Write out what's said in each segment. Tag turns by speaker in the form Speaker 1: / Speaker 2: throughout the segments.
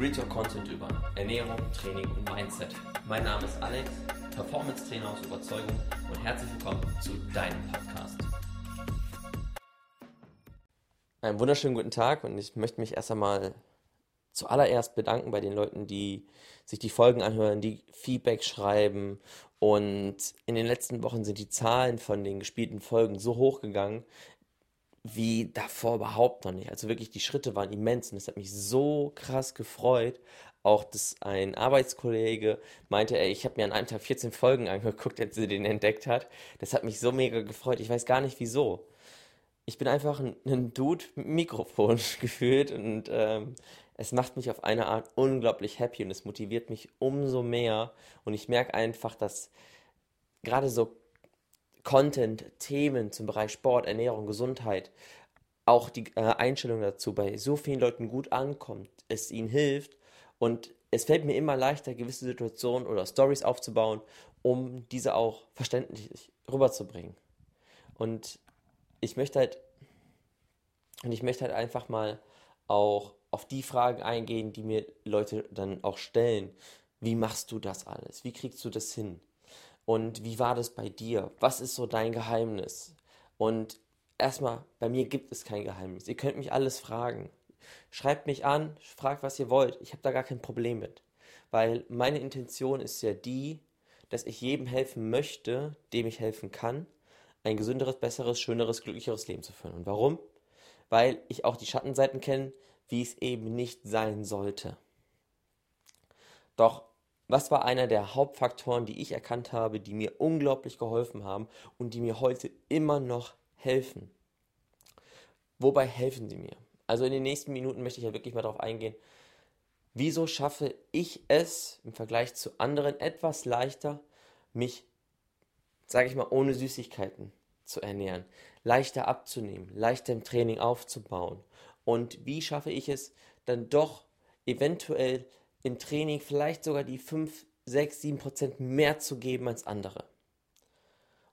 Speaker 1: Real Content über Ernährung, Training und Mindset. Mein Name ist Alex, Performance Trainer aus Überzeugung und herzlich willkommen zu deinem Podcast. Einen wunderschönen guten Tag und ich möchte mich erst einmal zuallererst bedanken bei den Leuten, die sich die Folgen anhören, die Feedback schreiben. Und in den letzten Wochen sind die Zahlen von den gespielten Folgen so hoch gegangen wie davor überhaupt noch nicht. Also wirklich, die Schritte waren immens und es hat mich so krass gefreut. Auch, dass ein Arbeitskollege meinte, ey, ich habe mir an einem Tag 14 Folgen angeguckt, als sie den entdeckt hat. Das hat mich so mega gefreut. Ich weiß gar nicht wieso. Ich bin einfach ein, ein Dude mit Mikrofon gefühlt und ähm, es macht mich auf eine Art unglaublich happy und es motiviert mich umso mehr. Und ich merke einfach, dass gerade so Content, Themen zum Bereich Sport, Ernährung, Gesundheit, auch die äh, Einstellung dazu bei so vielen Leuten gut ankommt, es ihnen hilft und es fällt mir immer leichter, gewisse Situationen oder Stories aufzubauen, um diese auch verständlich rüberzubringen. Und ich möchte halt, und ich möchte halt einfach mal auch auf die Fragen eingehen, die mir Leute dann auch stellen. Wie machst du das alles? Wie kriegst du das hin? Und wie war das bei dir? Was ist so dein Geheimnis? Und erstmal, bei mir gibt es kein Geheimnis. Ihr könnt mich alles fragen. Schreibt mich an, fragt, was ihr wollt. Ich habe da gar kein Problem mit. Weil meine Intention ist ja die, dass ich jedem helfen möchte, dem ich helfen kann, ein gesünderes, besseres, schöneres, glücklicheres Leben zu führen. Und warum? Weil ich auch die Schattenseiten kenne, wie es eben nicht sein sollte. Doch was war einer der Hauptfaktoren, die ich erkannt habe, die mir unglaublich geholfen haben und die mir heute immer noch helfen? Wobei helfen sie mir? Also in den nächsten Minuten möchte ich ja wirklich mal darauf eingehen, wieso schaffe ich es im Vergleich zu anderen etwas leichter, mich, sage ich mal, ohne Süßigkeiten zu ernähren, leichter abzunehmen, leichter im Training aufzubauen. Und wie schaffe ich es dann doch eventuell im Training vielleicht sogar die 5, 6, 7 Prozent mehr zu geben als andere.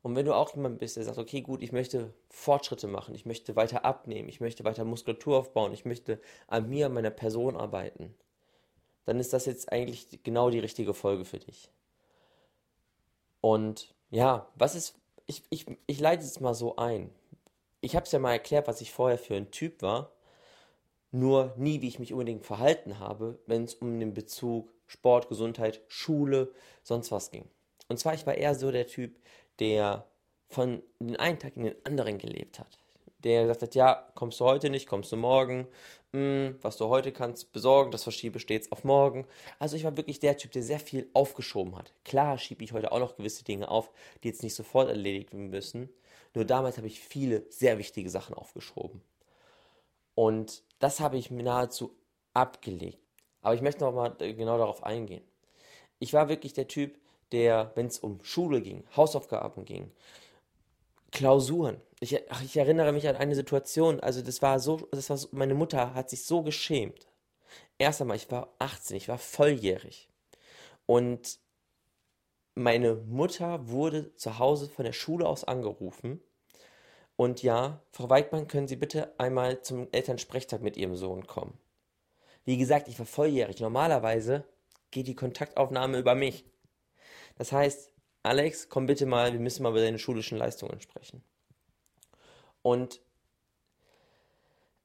Speaker 1: Und wenn du auch jemand bist, der sagt, okay, gut, ich möchte Fortschritte machen, ich möchte weiter abnehmen, ich möchte weiter Muskulatur aufbauen, ich möchte an mir, an meiner Person arbeiten, dann ist das jetzt eigentlich genau die richtige Folge für dich. Und ja, was ist, ich, ich, ich leite es mal so ein. Ich habe es ja mal erklärt, was ich vorher für ein Typ war nur nie, wie ich mich unbedingt verhalten habe, wenn es um den Bezug Sport, Gesundheit, Schule, sonst was ging. Und zwar, ich war eher so der Typ, der von den einen Tag in den anderen gelebt hat. Der gesagt hat, ja, kommst du heute nicht, kommst du morgen, hm, was du heute kannst besorgen, das verschiebe stets auf morgen. Also ich war wirklich der Typ, der sehr viel aufgeschoben hat. Klar schiebe ich heute auch noch gewisse Dinge auf, die jetzt nicht sofort erledigt werden müssen. Nur damals habe ich viele sehr wichtige Sachen aufgeschoben. Und das habe ich mir nahezu abgelegt. Aber ich möchte noch mal genau darauf eingehen. Ich war wirklich der Typ, der, wenn es um Schule ging, Hausaufgaben ging, Klausuren. Ich, ach, ich erinnere mich an eine Situation, also das war so, das war so, meine Mutter hat sich so geschämt. Erst einmal, ich war 18, ich war volljährig. Und meine Mutter wurde zu Hause von der Schule aus angerufen und ja, Frau Weidmann, können Sie bitte einmal zum Elternsprechtag mit Ihrem Sohn kommen? Wie gesagt, ich war volljährig. Normalerweise geht die Kontaktaufnahme über mich. Das heißt, Alex, komm bitte mal, wir müssen mal über deine schulischen Leistungen sprechen. Und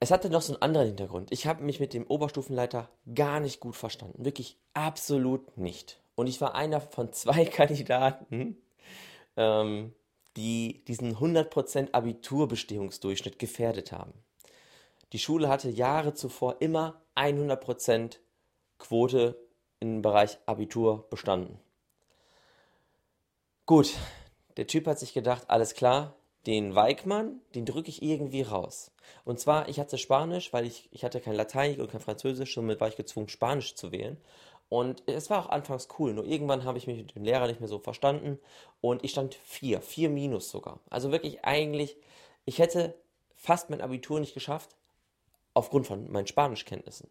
Speaker 1: es hatte noch so einen anderen Hintergrund. Ich habe mich mit dem Oberstufenleiter gar nicht gut verstanden. Wirklich absolut nicht. Und ich war einer von zwei Kandidaten, ähm, die diesen 100% Abiturbestehungsdurchschnitt gefährdet haben. Die Schule hatte Jahre zuvor immer 100% Quote im Bereich Abitur bestanden. Gut, der Typ hat sich gedacht, alles klar, den Weigmann, den drücke ich irgendwie raus. Und zwar, ich hatte Spanisch, weil ich, ich hatte kein Latein und kein Französisch, somit war ich gezwungen, Spanisch zu wählen. Und es war auch anfangs cool, nur irgendwann habe ich mich mit dem Lehrer nicht mehr so verstanden und ich stand vier, vier minus sogar. Also wirklich eigentlich, ich hätte fast mein Abitur nicht geschafft, aufgrund von meinen Spanischkenntnissen.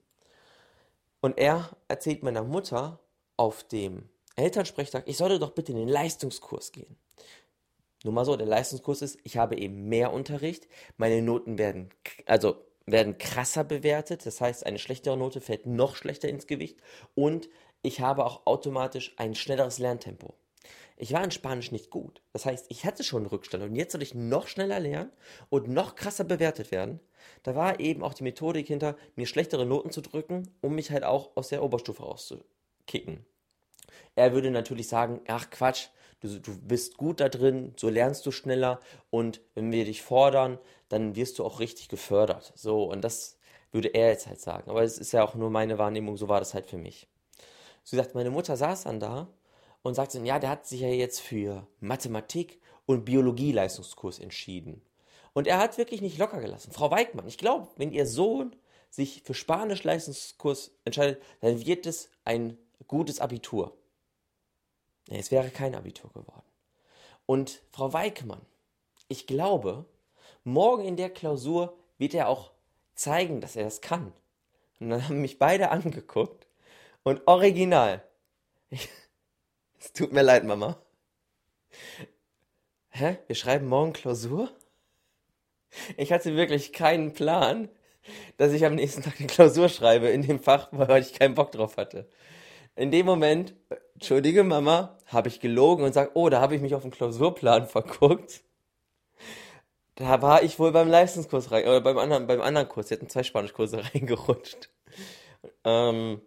Speaker 1: Und er erzählt meiner Mutter auf dem Elternsprechtag, ich sollte doch bitte in den Leistungskurs gehen. Nur mal so, der Leistungskurs ist, ich habe eben mehr Unterricht, meine Noten werden, also werden krasser bewertet. Das heißt, eine schlechtere Note fällt noch schlechter ins Gewicht. Und ich habe auch automatisch ein schnelleres Lerntempo. Ich war in Spanisch nicht gut. Das heißt, ich hatte schon einen Rückstand und jetzt soll ich noch schneller lernen und noch krasser bewertet werden. Da war eben auch die Methodik hinter, mir schlechtere Noten zu drücken, um mich halt auch aus der Oberstufe rauszukicken. Er würde natürlich sagen, ach Quatsch, du, du bist gut da drin, so lernst du schneller und wenn wir dich fordern, dann wirst du auch richtig gefördert. So, und das würde er jetzt halt sagen. Aber es ist ja auch nur meine Wahrnehmung, so war das halt für mich. So gesagt, meine Mutter saß dann da und sagte, ja, der hat sich ja jetzt für Mathematik und Biologie-Leistungskurs entschieden. Und er hat wirklich nicht locker gelassen. Frau Weigmann, ich glaube, wenn Ihr Sohn sich für Spanisch-Leistungskurs entscheidet, dann wird es ein gutes Abitur. Nee, es wäre kein Abitur geworden. Und Frau Weigmann, ich glaube, morgen in der Klausur wird er auch zeigen, dass er das kann. Und dann haben mich beide angeguckt und original. es tut mir leid, Mama. Hä? Wir schreiben morgen Klausur? Ich hatte wirklich keinen Plan, dass ich am nächsten Tag eine Klausur schreibe in dem Fach, weil ich keinen Bock drauf hatte. In dem Moment, entschuldige Mama, habe ich gelogen und sage, oh, da habe ich mich auf den Klausurplan verguckt. Da war ich wohl beim Leistungskurs rein, oder beim anderen, beim anderen Kurs, sie hatten zwei Spanischkurse reingerutscht. Ähm,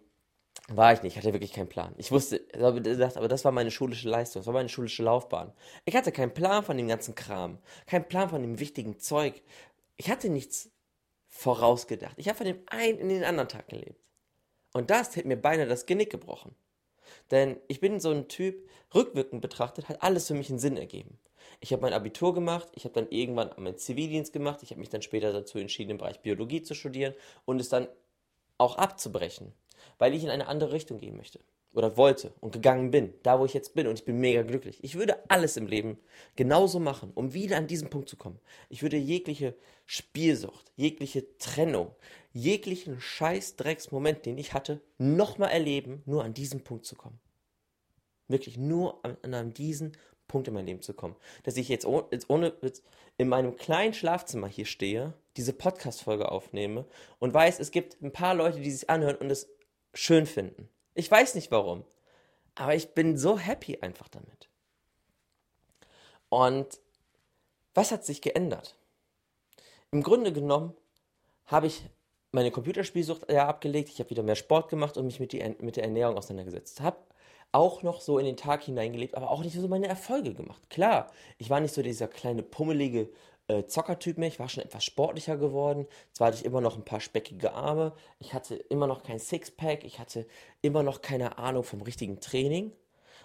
Speaker 1: war ich nicht, ich hatte wirklich keinen Plan. Ich wusste, aber das war meine schulische Leistung, das war meine schulische Laufbahn. Ich hatte keinen Plan von dem ganzen Kram, keinen Plan von dem wichtigen Zeug. Ich hatte nichts vorausgedacht. Ich habe von dem einen in den anderen Tag gelebt. Und das hätte mir beinahe das Genick gebrochen. Denn ich bin so ein Typ, rückwirkend betrachtet, hat alles für mich einen Sinn ergeben. Ich habe mein Abitur gemacht, ich habe dann irgendwann meinen Zivildienst gemacht, ich habe mich dann später dazu entschieden, im Bereich Biologie zu studieren und es dann auch abzubrechen weil ich in eine andere Richtung gehen möchte oder wollte und gegangen bin, da wo ich jetzt bin und ich bin mega glücklich. Ich würde alles im Leben genauso machen, um wieder an diesen Punkt zu kommen. Ich würde jegliche Spielsucht, jegliche Trennung, jeglichen Scheißdrecksmoment, den ich hatte, nochmal erleben, nur an diesen Punkt zu kommen. Wirklich nur an, an diesen Punkt in mein Leben zu kommen. Dass ich jetzt ohne, jetzt ohne jetzt in meinem kleinen Schlafzimmer hier stehe, diese Podcast-Folge aufnehme und weiß, es gibt ein paar Leute, die sich anhören und es schön finden. Ich weiß nicht warum, aber ich bin so happy einfach damit. Und was hat sich geändert? Im Grunde genommen habe ich meine Computerspielsucht ja abgelegt, ich habe wieder mehr Sport gemacht und mich mit, die, mit der Ernährung auseinandergesetzt. Habe auch noch so in den Tag hineingelebt, aber auch nicht so meine Erfolge gemacht. Klar, ich war nicht so dieser kleine pummelige äh, Zockertyp mehr. Ich war schon etwas sportlicher geworden. Zwar hatte ich immer noch ein paar speckige Arme. Ich hatte immer noch kein Sixpack. Ich hatte immer noch keine Ahnung vom richtigen Training.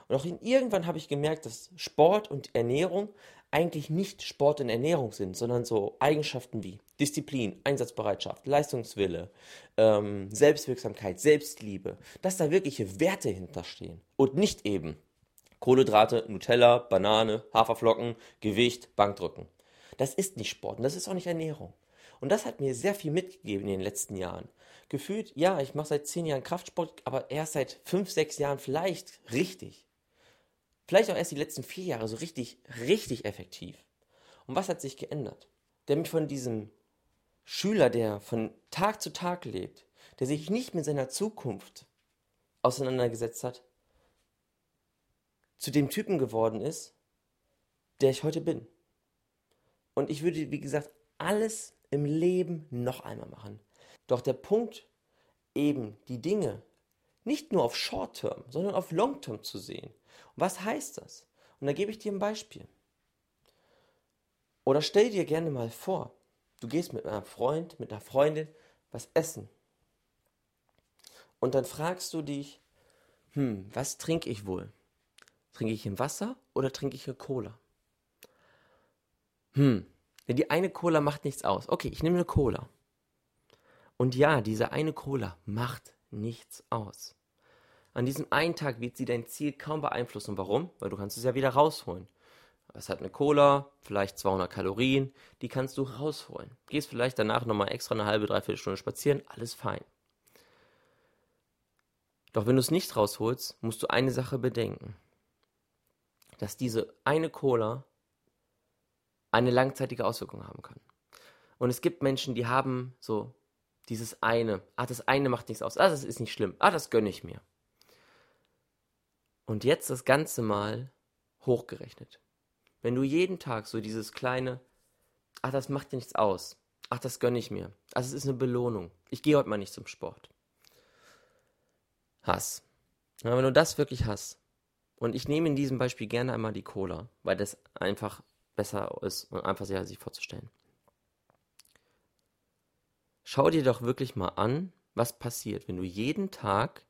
Speaker 1: Und auch irgendwann habe ich gemerkt, dass Sport und Ernährung eigentlich nicht Sport und Ernährung sind, sondern so Eigenschaften wie Disziplin, Einsatzbereitschaft, Leistungswille, ähm, Selbstwirksamkeit, Selbstliebe, dass da wirkliche Werte hinterstehen und nicht eben Kohlenhydrate, Nutella, Banane, Haferflocken, Gewicht, Bankdrücken. Das ist nicht Sport und das ist auch nicht Ernährung. Und das hat mir sehr viel mitgegeben in den letzten Jahren. Gefühlt, ja, ich mache seit zehn Jahren Kraftsport, aber erst seit fünf, sechs Jahren vielleicht richtig. Vielleicht auch erst die letzten vier Jahre so richtig, richtig effektiv. Und was hat sich geändert? Der mich von diesem Schüler, der von Tag zu Tag lebt, der sich nicht mit seiner Zukunft auseinandergesetzt hat, zu dem Typen geworden ist, der ich heute bin. Und ich würde, wie gesagt, alles im Leben noch einmal machen. Doch der Punkt, eben die Dinge nicht nur auf Short-Term, sondern auf Long-Term zu sehen. Und was heißt das? Und da gebe ich dir ein Beispiel. Oder stell dir gerne mal vor, du gehst mit einem Freund, mit einer Freundin was essen. Und dann fragst du dich, hm, was trinke ich wohl? Trinke ich ein Wasser oder trinke ich eine Cola? Hm, denn die eine Cola macht nichts aus. Okay, ich nehme eine Cola. Und ja, diese eine Cola macht nichts aus. An diesem einen Tag wird sie dein Ziel kaum beeinflussen. Warum? Weil du kannst es ja wieder rausholen. Es hat eine Cola, vielleicht 200 Kalorien, die kannst du rausholen. Gehst vielleicht danach nochmal extra eine halbe, dreiviertel Stunde spazieren, alles fein. Doch wenn du es nicht rausholst, musst du eine Sache bedenken. Dass diese eine Cola eine langzeitige Auswirkung haben kann. Und es gibt Menschen, die haben so Dieses eine. Ah, das eine macht nichts aus. Ah, das ist nicht schlimm. Ah, das gönne ich mir. Und jetzt das Ganze mal hochgerechnet. Wenn du jeden Tag so dieses kleine, ach, das macht dir nichts aus. Ach, das gönne ich mir. Also es ist eine Belohnung. Ich gehe heute mal nicht zum Sport. Hass. Wenn du das wirklich hast, und ich nehme in diesem Beispiel gerne einmal die Cola, weil das einfach besser ist und einfach sehr sich vorzustellen. Schau dir doch wirklich mal an, was passiert, wenn du jeden Tag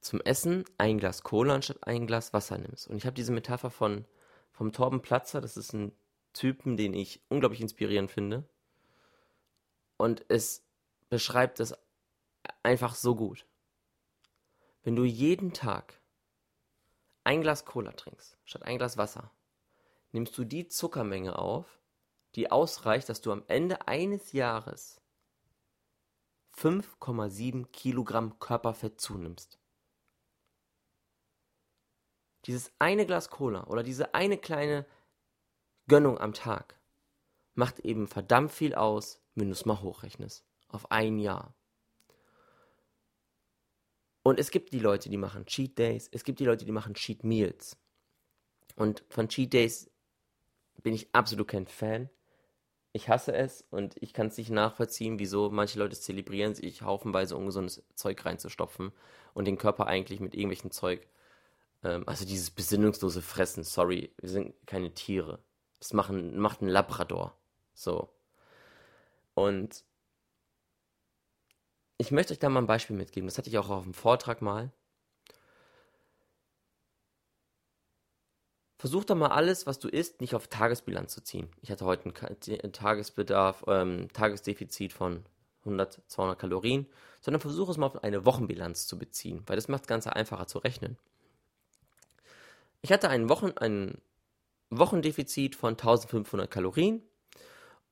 Speaker 1: zum Essen ein Glas Cola anstatt ein Glas Wasser nimmst. Und ich habe diese Metapher von vom Torben Platzer, das ist ein Typen, den ich unglaublich inspirierend finde. Und es beschreibt es einfach so gut. Wenn du jeden Tag ein Glas Cola trinkst, statt ein Glas Wasser, nimmst du die Zuckermenge auf, die ausreicht, dass du am Ende eines Jahres 5,7 Kilogramm Körperfett zunimmst. Dieses eine Glas Cola oder diese eine kleine Gönnung am Tag macht eben verdammt viel aus, wenn du es mal hochrechnest. Auf ein Jahr. Und es gibt die Leute, die machen Cheat Days, es gibt die Leute, die machen Cheat Meals. Und von Cheat Days bin ich absolut kein Fan. Ich hasse es und ich kann es nicht nachvollziehen, wieso manche Leute es zelebrieren, sich haufenweise ungesundes Zeug reinzustopfen und den Körper eigentlich mit irgendwelchen Zeug, ähm, also dieses besinnungslose Fressen, sorry, wir sind keine Tiere. Das machen, macht ein Labrador. So. Und ich möchte euch da mal ein Beispiel mitgeben. Das hatte ich auch auf dem Vortrag mal. Versuch doch mal alles, was du isst, nicht auf Tagesbilanz zu ziehen. Ich hatte heute einen Tagesbedarf, ähm, Tagesdefizit von 100, 200 Kalorien, sondern versuch es mal auf eine Wochenbilanz zu beziehen, weil das macht das Ganze einfacher zu rechnen. Ich hatte ein, Wochen, ein Wochendefizit von 1500 Kalorien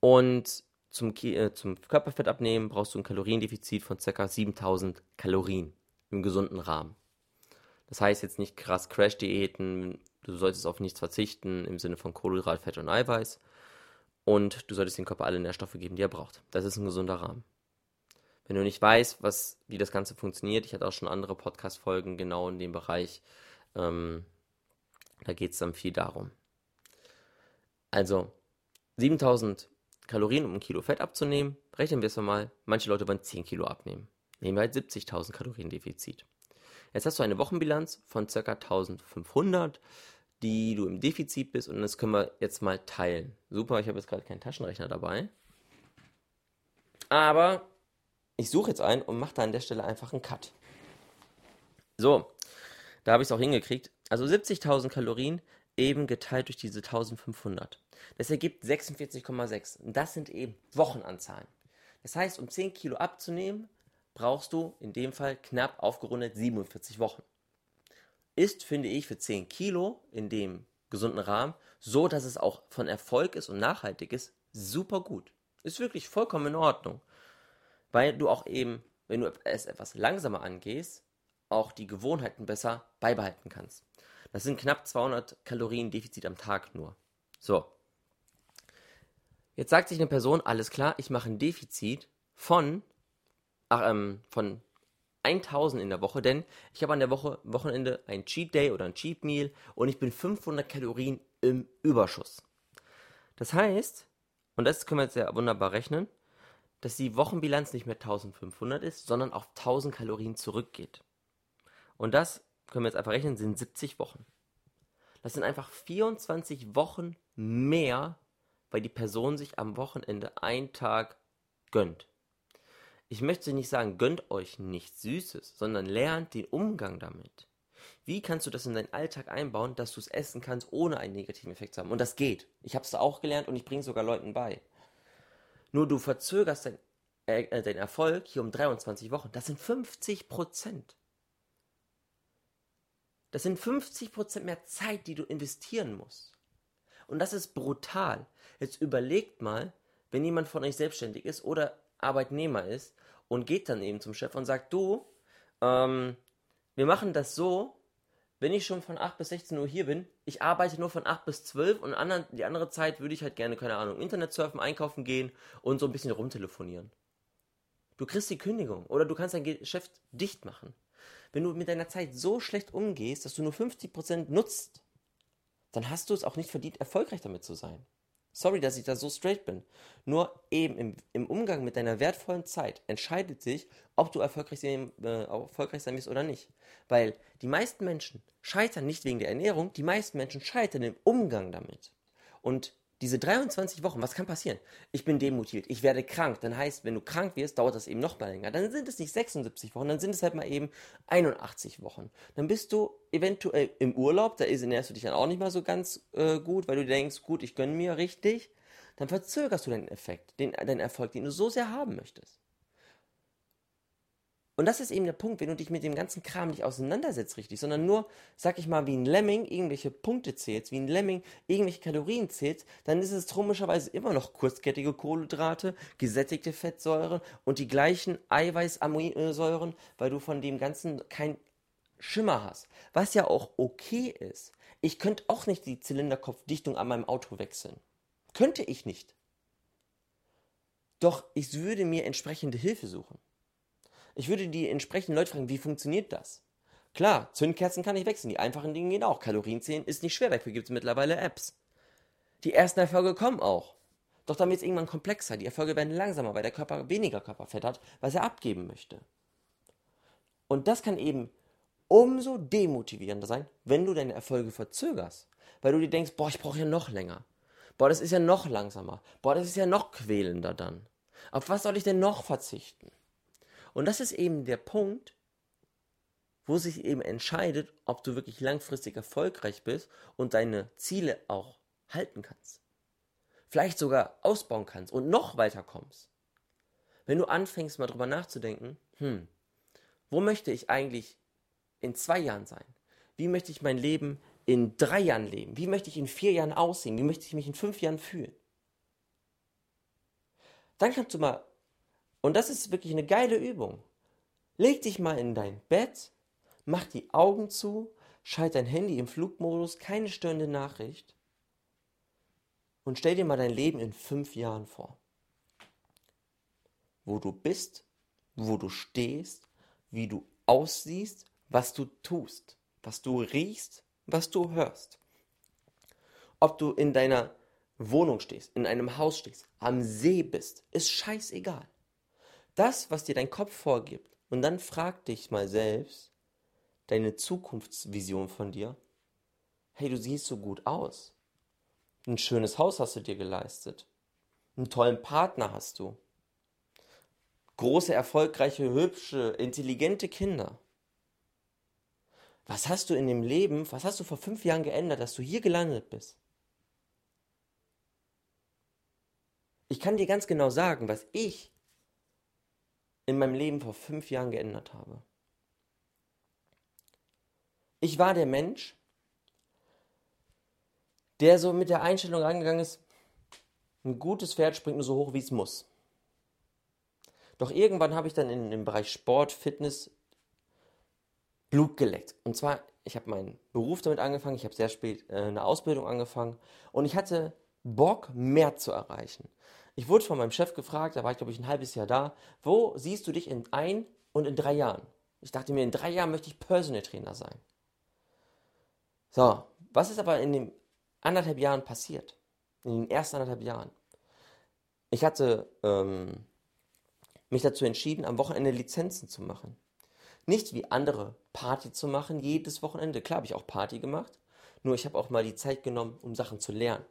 Speaker 1: und zum, äh, zum Körperfettabnehmen brauchst du ein Kaloriendefizit von ca. 7000 Kalorien im gesunden Rahmen. Das heißt jetzt nicht krass Crash-Diäten, du solltest auf nichts verzichten im Sinne von Kohlenhydrat, Fett und Eiweiß. Und du solltest dem Körper alle Nährstoffe geben, die er braucht. Das ist ein gesunder Rahmen. Wenn du nicht weißt, was, wie das Ganze funktioniert, ich hatte auch schon andere Podcast-Folgen genau in dem Bereich, ähm, da geht es dann viel darum. Also, 7000 Kalorien, um ein Kilo Fett abzunehmen. Rechnen wir es mal. Manche Leute wollen 10 Kilo abnehmen. Nehmen wir halt 70.000 Kalorien Defizit. Jetzt hast du eine Wochenbilanz von ca. 1500, die du im Defizit bist und das können wir jetzt mal teilen. Super, ich habe jetzt gerade keinen Taschenrechner dabei. Aber ich suche jetzt einen und mache da an der Stelle einfach einen Cut. So, da habe ich es auch hingekriegt. Also 70.000 Kalorien eben geteilt durch diese 1500. Das ergibt 46,6. Und das sind eben Wochenanzahlen. Das heißt, um 10 Kilo abzunehmen, brauchst du in dem Fall knapp aufgerundet 47 Wochen. Ist, finde ich, für 10 Kilo in dem gesunden Rahmen, so dass es auch von Erfolg ist und nachhaltig ist, super gut. Ist wirklich vollkommen in Ordnung. Weil du auch eben, wenn du es etwas langsamer angehst, auch die Gewohnheiten besser beibehalten kannst. Das sind knapp 200 Kalorien Defizit am Tag nur. So. Jetzt sagt sich eine Person, alles klar, ich mache ein Defizit von, ach, ähm, von 1000 in der Woche, denn ich habe an der Woche, Wochenende ein Cheat Day oder ein Cheat Meal und ich bin 500 Kalorien im Überschuss. Das heißt, und das können wir jetzt sehr wunderbar rechnen, dass die Wochenbilanz nicht mehr 1500 ist, sondern auf 1000 Kalorien zurückgeht. Und das können wir jetzt einfach rechnen, sind 70 Wochen. Das sind einfach 24 Wochen mehr, weil die Person sich am Wochenende einen Tag gönnt. Ich möchte nicht sagen, gönnt euch nichts Süßes, sondern lernt den Umgang damit. Wie kannst du das in deinen Alltag einbauen, dass du es essen kannst, ohne einen negativen Effekt zu haben? Und das geht. Ich habe es auch gelernt und ich bringe sogar Leuten bei. Nur du verzögerst dein, äh, äh deinen Erfolg hier um 23 Wochen. Das sind 50 Prozent. Das sind 50% mehr Zeit, die du investieren musst. Und das ist brutal. Jetzt überlegt mal, wenn jemand von euch selbstständig ist oder Arbeitnehmer ist und geht dann eben zum Chef und sagt, du, ähm, wir machen das so, wenn ich schon von 8 bis 16 Uhr hier bin, ich arbeite nur von 8 bis 12 und anderen, die andere Zeit würde ich halt gerne, keine Ahnung, Internet surfen, einkaufen gehen und so ein bisschen rumtelefonieren. Du kriegst die Kündigung oder du kannst dein Geschäft dicht machen. Wenn du mit deiner Zeit so schlecht umgehst, dass du nur 50% nutzt, dann hast du es auch nicht verdient, erfolgreich damit zu sein. Sorry, dass ich da so straight bin. Nur eben im, im Umgang mit deiner wertvollen Zeit entscheidet sich, ob du erfolgreich sein, äh, erfolgreich sein wirst oder nicht. Weil die meisten Menschen scheitern nicht wegen der Ernährung, die meisten Menschen scheitern im Umgang damit. Und diese 23 Wochen, was kann passieren? Ich bin demotiviert, ich werde krank. Dann heißt, wenn du krank wirst, dauert das eben noch mal länger. Dann sind es nicht 76 Wochen, dann sind es halt mal eben 81 Wochen. Dann bist du eventuell im Urlaub, da ernährst du dich dann auch nicht mal so ganz äh, gut, weil du denkst, gut, ich gönne mir richtig. Dann verzögerst du deinen Effekt, den, deinen Erfolg, den du so sehr haben möchtest. Und das ist eben der Punkt, wenn du dich mit dem ganzen Kram nicht auseinandersetzt richtig, sondern nur, sag ich mal, wie ein Lemming irgendwelche Punkte zählst, wie ein Lemming irgendwelche Kalorien zählst, dann ist es komischerweise immer noch kurzkettige Kohlenhydrate, gesättigte Fettsäuren und die gleichen Eiweißaminosäuren, weil du von dem Ganzen kein Schimmer hast. Was ja auch okay ist. Ich könnte auch nicht die Zylinderkopfdichtung an meinem Auto wechseln. Könnte ich nicht. Doch ich würde mir entsprechende Hilfe suchen. Ich würde die entsprechenden Leute fragen, wie funktioniert das? Klar, Zündkerzen kann ich wechseln, die einfachen Dinge gehen auch. Kalorien zählen ist nicht schwer, dafür gibt es mittlerweile Apps. Die ersten Erfolge kommen auch. Doch dann wird es irgendwann komplexer. Die Erfolge werden langsamer, weil der Körper weniger Körperfett hat, was er abgeben möchte. Und das kann eben umso demotivierender sein, wenn du deine Erfolge verzögerst. Weil du dir denkst, boah, ich brauche ja noch länger. Boah, das ist ja noch langsamer. Boah, das ist ja noch quälender dann. Auf was soll ich denn noch verzichten? Und das ist eben der Punkt, wo sich eben entscheidet, ob du wirklich langfristig erfolgreich bist und deine Ziele auch halten kannst. Vielleicht sogar ausbauen kannst und noch weiter kommst. Wenn du anfängst mal drüber nachzudenken, hm, wo möchte ich eigentlich in zwei Jahren sein? Wie möchte ich mein Leben in drei Jahren leben? Wie möchte ich in vier Jahren aussehen? Wie möchte ich mich in fünf Jahren fühlen? Dann kannst du mal und das ist wirklich eine geile Übung. Leg dich mal in dein Bett, mach die Augen zu, schalte dein Handy im Flugmodus, keine störende Nachricht und stell dir mal dein Leben in fünf Jahren vor. Wo du bist, wo du stehst, wie du aussiehst, was du tust, was du riechst, was du hörst. Ob du in deiner Wohnung stehst, in einem Haus stehst, am See bist, ist scheißegal das, was dir dein Kopf vorgibt. Und dann frag dich mal selbst, deine Zukunftsvision von dir. Hey, du siehst so gut aus. Ein schönes Haus hast du dir geleistet. Einen tollen Partner hast du. Große, erfolgreiche, hübsche, intelligente Kinder. Was hast du in dem Leben, was hast du vor fünf Jahren geändert, dass du hier gelandet bist? Ich kann dir ganz genau sagen, was ich in meinem Leben vor fünf Jahren geändert habe. Ich war der Mensch, der so mit der Einstellung angegangen ist, ein gutes Pferd springt nur so hoch, wie es muss. Doch irgendwann habe ich dann in dem Bereich Sport, Fitness Blut geleckt. Und zwar, ich habe meinen Beruf damit angefangen, ich habe sehr spät äh, eine Ausbildung angefangen und ich hatte Bock, mehr zu erreichen. Ich wurde von meinem Chef gefragt, da war ich glaube ich ein halbes Jahr da, wo siehst du dich in ein und in drei Jahren? Ich dachte mir, in drei Jahren möchte ich Personal Trainer sein. So, was ist aber in den anderthalb Jahren passiert? In den ersten anderthalb Jahren. Ich hatte ähm, mich dazu entschieden, am Wochenende Lizenzen zu machen. Nicht wie andere Party zu machen, jedes Wochenende. Klar habe ich auch Party gemacht, nur ich habe auch mal die Zeit genommen, um Sachen zu lernen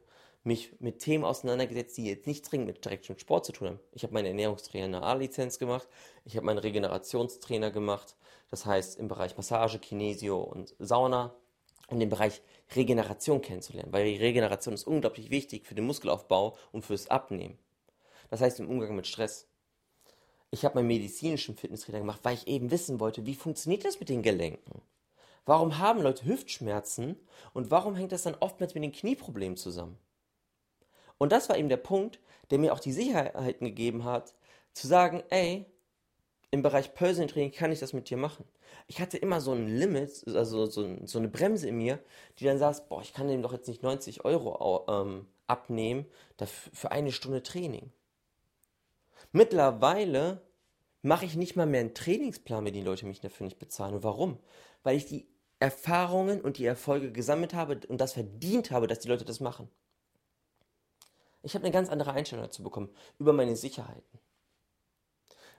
Speaker 1: mich mit Themen auseinandergesetzt, die jetzt nicht dringend mit, direkt mit Sport zu tun haben. Ich habe meine Ernährungstrainer A-Lizenz gemacht, ich habe meinen Regenerationstrainer gemacht, das heißt im Bereich Massage, Kinesio und Sauna, um den Bereich Regeneration kennenzulernen, weil die Regeneration ist unglaublich wichtig für den Muskelaufbau und fürs Abnehmen. Das heißt im Umgang mit Stress. Ich habe meinen medizinischen Fitnesstrainer gemacht, weil ich eben wissen wollte, wie funktioniert das mit den Gelenken? Warum haben Leute Hüftschmerzen und warum hängt das dann oftmals mit den Knieproblemen zusammen? Und das war eben der Punkt, der mir auch die Sicherheiten gegeben hat, zu sagen, ey, im Bereich Personal Training kann ich das mit dir machen. Ich hatte immer so ein Limit, also so, so eine Bremse in mir, die dann saß, boah, ich kann dem doch jetzt nicht 90 Euro ähm, abnehmen für eine Stunde Training. Mittlerweile mache ich nicht mal mehr einen Trainingsplan, wenn die Leute mich dafür nicht bezahlen. Und warum? Weil ich die Erfahrungen und die Erfolge gesammelt habe und das verdient habe, dass die Leute das machen. Ich habe eine ganz andere Einstellung dazu bekommen, über meine Sicherheiten.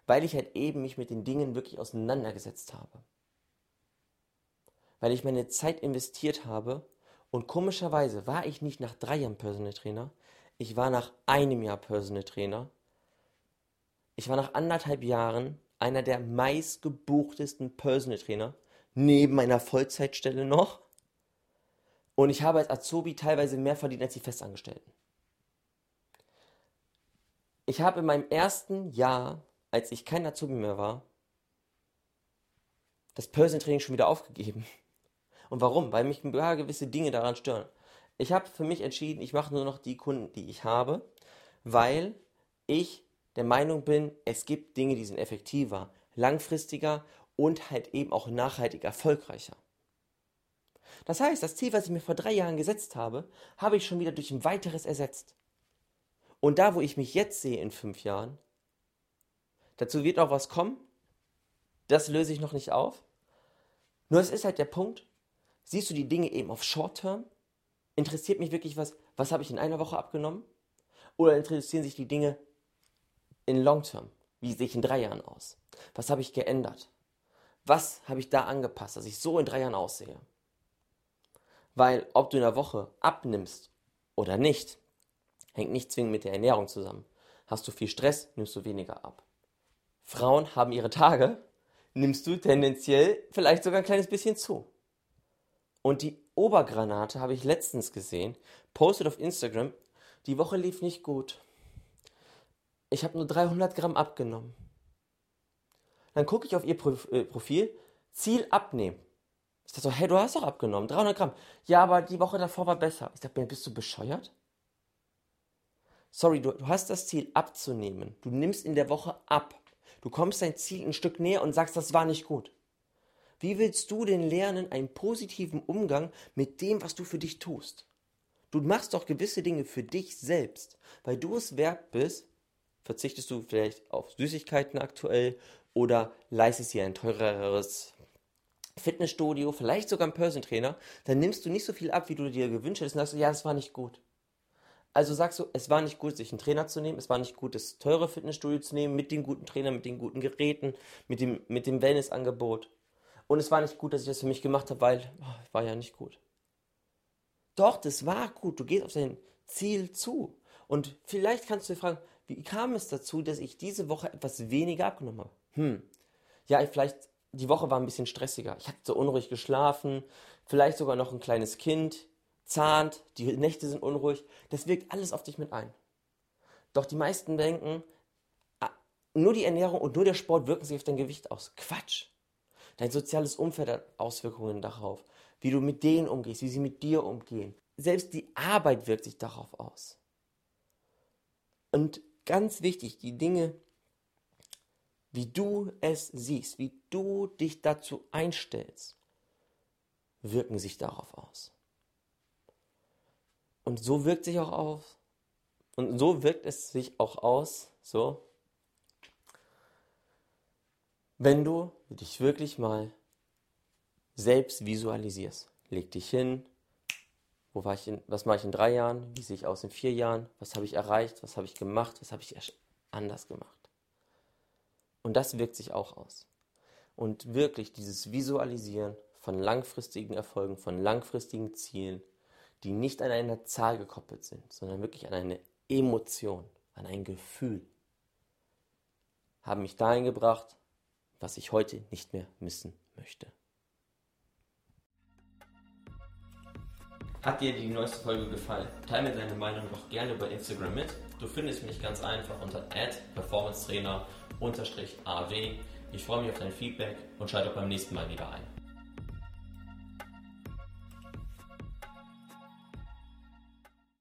Speaker 1: Weil ich halt eben mich mit den Dingen wirklich auseinandergesetzt habe. Weil ich meine Zeit investiert habe und komischerweise war ich nicht nach drei Jahren Personal Trainer, ich war nach einem Jahr Personal Trainer. Ich war nach anderthalb Jahren einer der meistgebuchtesten Personal Trainer, neben meiner Vollzeitstelle noch. Und ich habe als Azubi teilweise mehr verdient als die Festangestellten. Ich habe in meinem ersten Jahr, als ich kein Azubi mehr war, das Personal Training schon wieder aufgegeben. Und warum? Weil mich gewisse Dinge daran stören. Ich habe für mich entschieden, ich mache nur noch die Kunden, die ich habe, weil ich der Meinung bin, es gibt Dinge, die sind effektiver, langfristiger und halt eben auch nachhaltig erfolgreicher. Das heißt, das Ziel, was ich mir vor drei Jahren gesetzt habe, habe ich schon wieder durch ein weiteres ersetzt. Und da, wo ich mich jetzt sehe in fünf Jahren, dazu wird auch was kommen. Das löse ich noch nicht auf. Nur es ist halt der Punkt, siehst du die Dinge eben auf Short Term interessiert mich wirklich was, was habe ich in einer Woche abgenommen? Oder interessieren sich die Dinge in Long Term? Wie sehe ich in drei Jahren aus? Was habe ich geändert? Was habe ich da angepasst, dass ich so in drei Jahren aussehe? Weil ob du in der Woche abnimmst oder nicht, hängt nicht zwingend mit der Ernährung zusammen. Hast du viel Stress, nimmst du weniger ab. Frauen haben ihre Tage, nimmst du tendenziell vielleicht sogar ein kleines bisschen zu. Und die Obergranate habe ich letztens gesehen, postet auf Instagram, die Woche lief nicht gut. Ich habe nur 300 Gramm abgenommen. Dann gucke ich auf ihr äh, Profil, Ziel abnehmen. Ich dachte so, hey, du hast doch abgenommen, 300 Gramm. Ja, aber die Woche davor war besser. Ich dachte bist du bescheuert? Sorry, du, du hast das Ziel abzunehmen. Du nimmst in der Woche ab. Du kommst dein Ziel ein Stück näher und sagst, das war nicht gut. Wie willst du denn lernen, einen positiven Umgang mit dem, was du für dich tust? Du machst doch gewisse Dinge für dich selbst, weil du es wert bist, verzichtest du vielleicht auf Süßigkeiten aktuell oder leistest dir ein teureres Fitnessstudio, vielleicht sogar einen Person Trainer, dann nimmst du nicht so viel ab, wie du dir gewünscht hättest und sagst, ja, es war nicht gut. Also sagst du, es war nicht gut, sich einen Trainer zu nehmen, es war nicht gut, das teure Fitnessstudio zu nehmen, mit den guten Trainern, mit den guten Geräten, mit dem, mit dem Wellnessangebot. Und es war nicht gut, dass ich das für mich gemacht habe, weil oh, war ja nicht gut. Doch, das war gut. Du gehst auf dein Ziel zu. Und vielleicht kannst du dir fragen, wie kam es dazu, dass ich diese Woche etwas weniger abgenommen habe? Hm. Ja, ich vielleicht, die Woche war ein bisschen stressiger. Ich hatte so unruhig geschlafen, vielleicht sogar noch ein kleines Kind, zahnt, die Nächte sind unruhig. Das wirkt alles auf dich mit ein. Doch die meisten denken, ah, nur die Ernährung und nur der Sport wirken sich auf dein Gewicht aus. Quatsch. Dein soziales Umfeld hat Auswirkungen darauf, wie du mit denen umgehst, wie sie mit dir umgehen. Selbst die Arbeit wirkt sich darauf aus. Und ganz wichtig, die Dinge, wie du es siehst, wie du dich dazu einstellst, wirken sich darauf aus. Und so wirkt sich auch auf, und so wirkt es sich auch aus, so, wenn du dich wirklich mal selbst visualisierst. Leg dich hin, wo war ich in, was mache ich in drei Jahren, wie sehe ich aus in vier Jahren, was habe ich erreicht, was habe ich gemacht, was habe ich anders gemacht. Und das wirkt sich auch aus. Und wirklich dieses Visualisieren von langfristigen Erfolgen, von langfristigen Zielen, die nicht an eine Zahl gekoppelt sind, sondern wirklich an eine Emotion, an ein Gefühl, haben mich dahin gebracht, was ich heute nicht mehr missen möchte. Hat dir die neueste Folge gefallen? Teile mir deine Meinung doch gerne bei Instagram mit. Du findest mich ganz einfach unter performancetrainer-aw. Ich freue mich auf dein Feedback und schalte auch beim nächsten Mal wieder ein.